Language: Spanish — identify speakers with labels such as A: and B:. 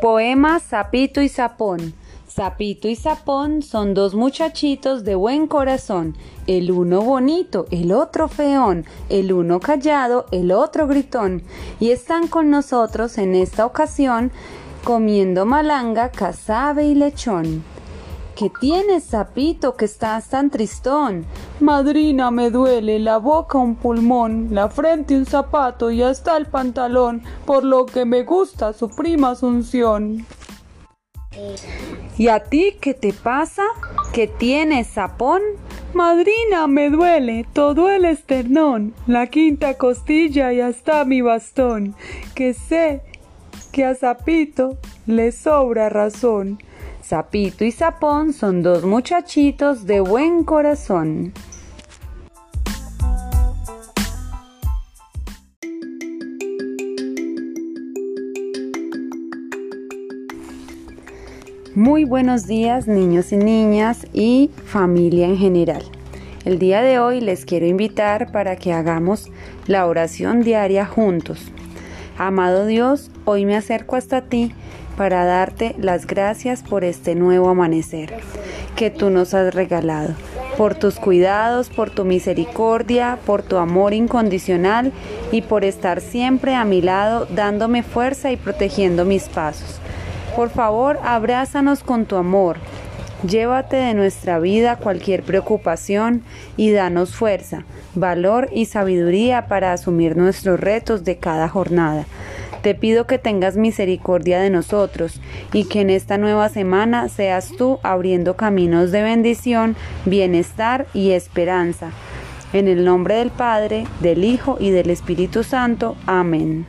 A: Poema Sapito y Sapón. Sapito y Sapón son dos muchachitos de buen corazón, el uno bonito, el otro feón, el uno callado, el otro gritón, y están con nosotros en esta ocasión comiendo malanga, cazabe y lechón. ¿Qué tienes, sapito, que estás tan tristón?
B: Madrina, me duele la boca un pulmón, la frente un zapato y hasta el pantalón, por lo que me gusta su prima Asunción.
A: ¿Y a ti qué te pasa? ¿Qué tienes, sapón?
B: Madrina, me duele todo el esternón, la quinta costilla y hasta mi bastón, que sé que a Zapito le sobra razón.
A: Sapito y Sapón son dos muchachitos de buen corazón. Muy buenos días niños y niñas y familia en general. El día de hoy les quiero invitar para que hagamos la oración diaria juntos. Amado Dios, hoy me acerco hasta ti para darte las gracias por este nuevo amanecer que tú nos has regalado, por tus cuidados, por tu misericordia, por tu amor incondicional y por estar siempre a mi lado dándome fuerza y protegiendo mis pasos. Por favor, abrázanos con tu amor. Llévate de nuestra vida cualquier preocupación y danos fuerza, valor y sabiduría para asumir nuestros retos de cada jornada. Te pido que tengas misericordia de nosotros y que en esta nueva semana seas tú abriendo caminos de bendición, bienestar y esperanza. En el nombre del Padre, del Hijo y del Espíritu Santo. Amén.